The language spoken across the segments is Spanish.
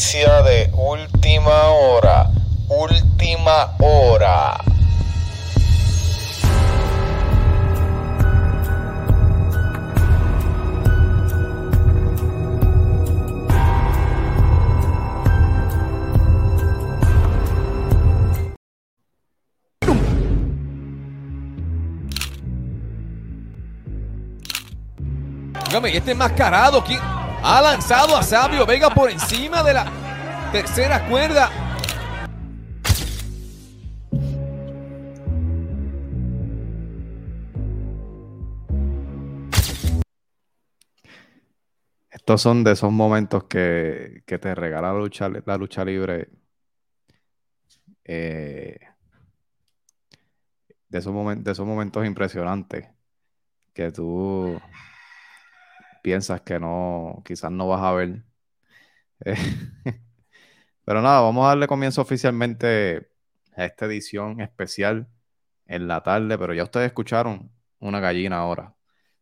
noticia de última hora. Última hora. Dígame, este enmascarado, ¿quién ha lanzado a Sabio Vega por encima de la tercera cuerda? Estos son de esos momentos que, que te regala la lucha, la lucha libre. eh, de, esos de esos momentos impresionantes que tú piensas que no, quizás no vas a ver. Eh, Pero nada, vamos a darle comienzo oficialmente a esta edición especial en la tarde, pero ya ustedes escucharon una gallina ahora.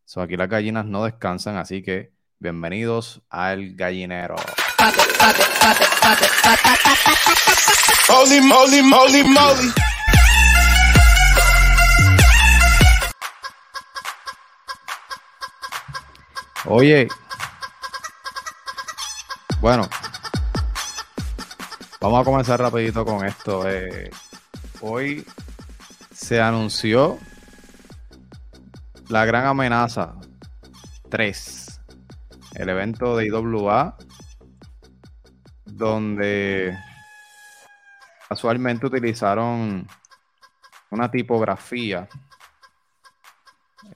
So, aquí las gallinas no descansan, así que bienvenidos al gallinero. Holy moly, moly, moly. Oye, bueno, vamos a comenzar rapidito con esto. eh. hoy se anunció la gran amenaza 3, el evento de IWA, donde casualmente utilizaron una tipografía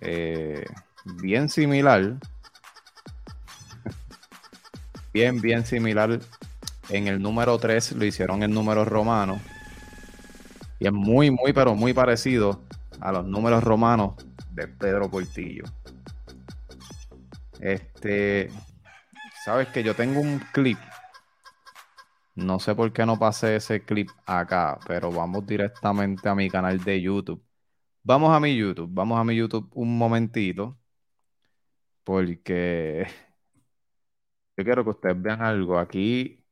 eh, bien similar bien, bien similar. En el número 3 lo hicieron en números romanos. Y es muy, muy, pero muy parecido a los números romanos de Pedro Portillo. Este, sabes que yo tengo un clip. No sé por qué no pasé ese clip acá, pero vamos directamente a mi canal de YouTube. Vamos a mi YouTube, vamos a mi YouTube un momentito. Porque yo quiero que ustedes vean algo. Aquí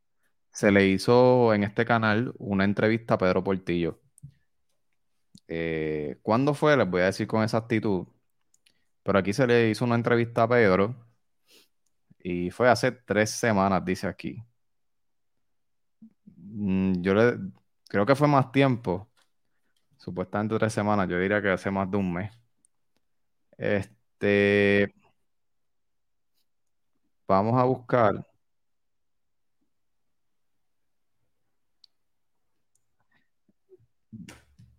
se le hizo en este canal una entrevista a Pedro Portillo. Eh, ¿cuándo fue? Les voy a decir con exactitud. Pero aquí se le hizo una entrevista a Pedro y fue hace tres semanas, dice aquí. Mm, Yo le, creo que fue más tiempo. Supuestamente tres semanas. Yo diría que hace más de un mes. Este, vamos a buscar.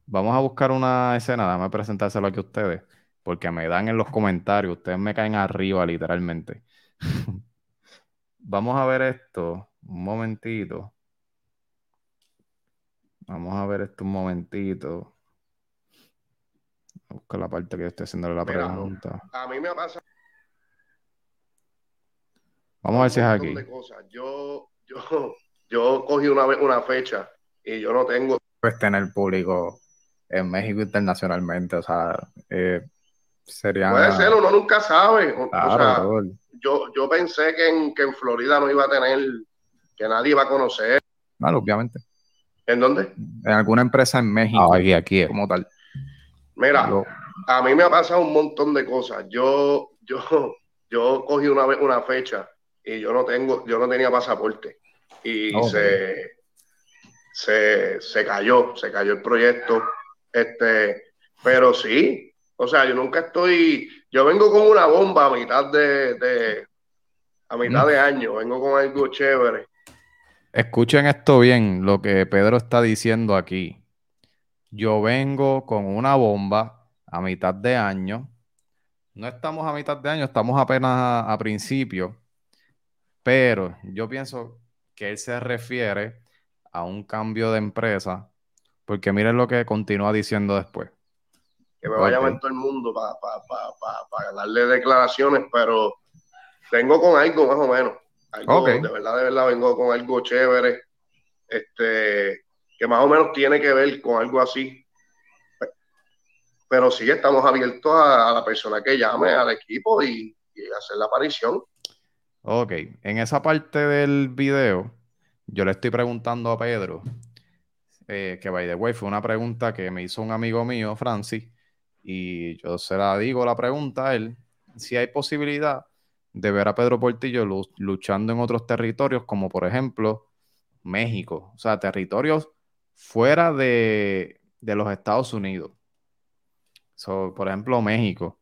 Vamos a buscar una escena, déjame presentárselo aquí a ustedes, porque me dan en los comentarios, ustedes me caen arriba literalmente. Vamos a ver esto, un momentito. Vamos a ver esto un momentito. Busca la parte que yo estoy haciendo la Mira, pregunta. A mí me ha pasado Vamos a ver si es aquí. Yo, yo, yo cogí una vez una fecha y yo no tengo. Pues tener público en México internacionalmente, o sea, eh, sería... Puede ser, uno nunca sabe. O- o Claro, sea, yo, yo pensé que en, que en Florida no iba a tener, que nadie iba a conocer. Claro, obviamente. ¿En dónde? En alguna empresa en México. aquí, aquí, como tal. Mira, Yo- a mí me ha pasado un montón de cosas. Yo, yo, yo cogí una vez una fecha y yo no tengo, yo no tenía pasaporte. Y Ok. se, se, se cayó, se cayó el proyecto. Este, pero sí, o sea, yo nunca estoy, yo vengo con una bomba a mitad de, de a mitad Mm. de año, vengo con algo chévere. Escuchen esto bien, lo que Pedro está diciendo aquí. Yo vengo con una bomba a mitad de año. No estamos a mitad de año, estamos apenas a, a principio. Pero yo pienso que él se refiere a un cambio de empresa, porque miren lo que continúa diciendo después. que me va a Ok. llamar todo el mundo para pa, pa, pa, pa darle declaraciones, pero vengo con algo más o menos. Algo. De verdad, de verdad, vengo con algo chévere, este, que más o menos tiene que ver con algo así. Pero sí, estamos abiertos a, a la persona que llame, al equipo y, y hacer la aparición. Ok, en esa parte del video, yo le estoy preguntando a Pedro, eh, que by the way fue una pregunta que me hizo un amigo mío, Francis, y yo se la digo la pregunta a él, si hay posibilidad de ver a Pedro Portillo luchando en otros territorios, como por ejemplo México, o sea, territorios fuera de, los Estados Unidos. por ejemplo, México.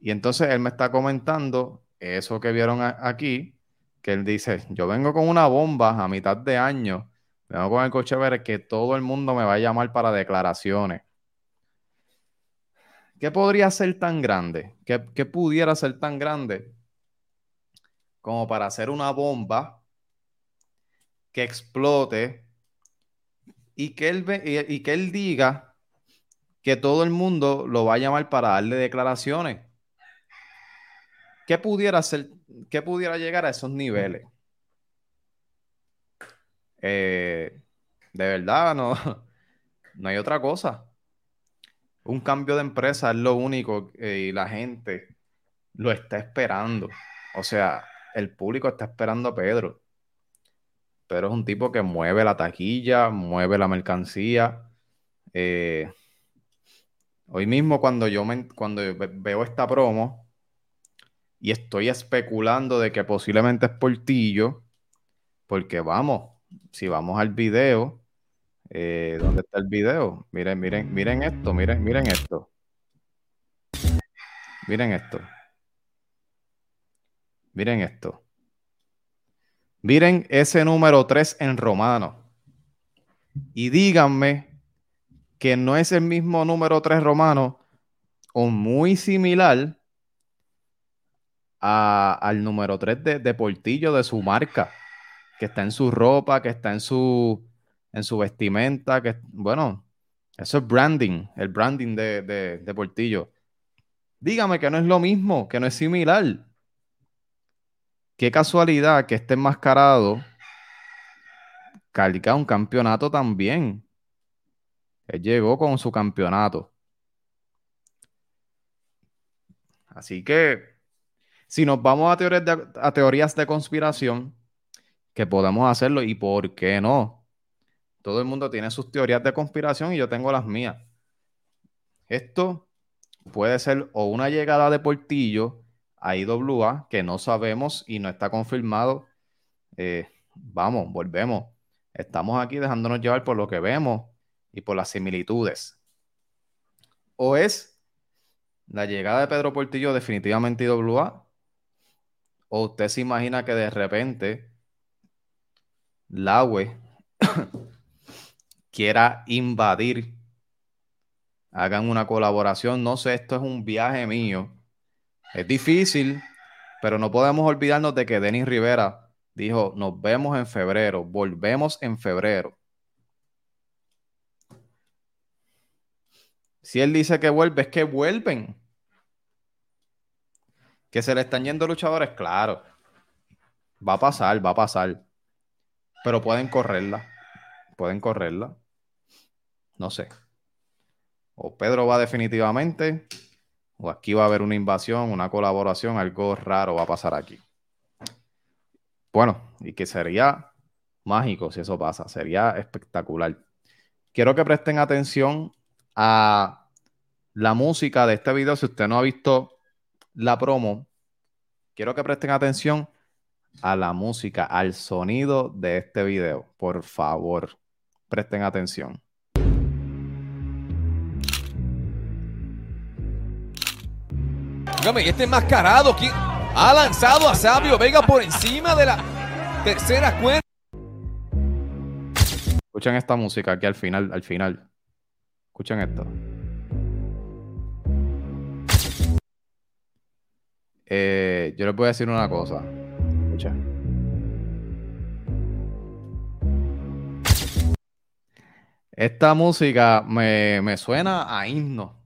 Y entonces él me está comentando eso que vieron aquí, que él dice, yo vengo con una bomba a mitad de año, vengo con el coche verde que todo el mundo me va a llamar para declaraciones. ¿Qué podría ser tan grande? ¿Qué, pudiera ser tan grande como para hacer una bomba que explote y que él, y que él diga que todo el mundo lo va a llamar para darle declaraciones? ¿Qué pudiera ser, qué pudiera llegar a esos niveles? Eh, de verdad, no, no hay otra cosa un cambio de empresa es lo único eh, y la gente lo está esperando. O sea, el público está esperando a Pedro. Pedro es un tipo que mueve la taquilla, mueve la mercancía. Eh, hoy mismo cuando yo cuando veo esta promo y estoy especulando de que posiblemente es Portillo, porque vamos, si vamos al video, eh, ¿Dónde está el video? Miren, miren, miren esto, miren, miren esto. Miren esto. Miren esto. Miren ese número 3 en romano. Y díganme que no es el mismo número 3 romano o muy similar al número 3 de, de Portillo de su marca, que está en su ropa, que está en su, en su vestimenta, que bueno, eso es branding, el branding de, de, Portillo. Dígame que no es lo mismo, que no es similar. Qué casualidad que esté enmascarado carga un campeonato también. Él llegó con su campeonato. Así que, si nos vamos a teorías de, conspiración, que podemos hacerlo y por qué no. Todo el mundo tiene sus teorías de conspiración y yo tengo las mías. Esto puede ser o una llegada de Portillo a IWA que no sabemos y no está confirmado. Eh, vamos, volvemos. Estamos aquí dejándonos llevar por lo que vemos y por las similitudes. O es la llegada de Pedro Portillo definitivamente IWA. O usted se imagina que de repente Laue quiera invadir, hagan una colaboración. No sé, esto es un viaje mío. Es difícil, pero no podemos olvidarnos de que Denis Rivera dijo, nos vemos en febrero, volvemos en febrero. Si él dice que vuelve, es que vuelven. Que se le están yendo luchadores, claro. Va a pasar, va a pasar. Pero pueden correrla. Pueden correrla. No sé. O Pedro va definitivamente, o aquí va a haber una invasión, una colaboración, algo raro va a pasar aquí. Bueno, y que sería mágico si eso pasa, sería espectacular. Quiero que presten atención a la música de este video. Si usted no ha visto la promo, quiero que presten atención a la música, al sonido de este video. Por favor, presten atención. este enmascarado ¿quién ha lanzado a Sabio Vega por encima de la tercera cuerda. Escuchen esta música aquí al final, al final. Escuchen esto. Eh, yo les voy a decir una cosa. Escuchen. Esta música me, me suena a himno,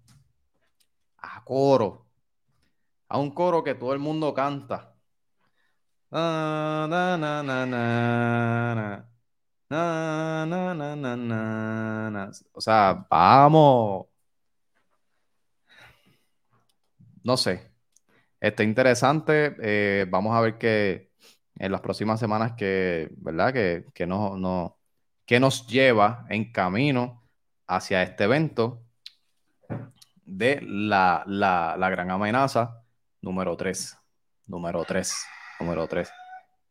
a coro a un coro que todo el mundo canta. O sea, vamos. No sé. Está interesante. Eh, vamos a ver qué, en las próximas semanas que, ¿verdad? Que, que, no, no, que nos lleva en camino hacia este evento de la, la, la gran amenaza número 3. Número 3. Número 3.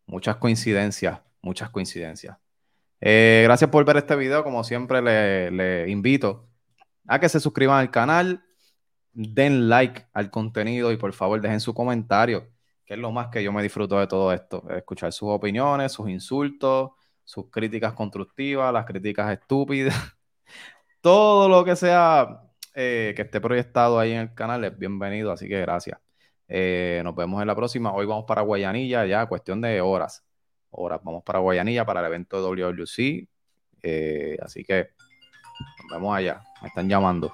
Muchas coincidencias, muchas coincidencias. Eh, gracias por ver este video. Como siempre, le, le invito a que se suscriban al canal, den like al contenido y por favor dejen su comentario, que es lo más que yo me disfruto de todo esto, escuchar sus opiniones, sus insultos, sus críticas constructivas, las críticas estúpidas, todo lo que sea eh, que esté proyectado ahí en el canal es bienvenido, así que gracias. Eh, nos vemos en la próxima. Hoy vamos para Guayanilla, ya cuestión de horas. Horas, vamos para Guayanilla para el evento de WWC. Eh, así que nos vemos allá. Me están llamando.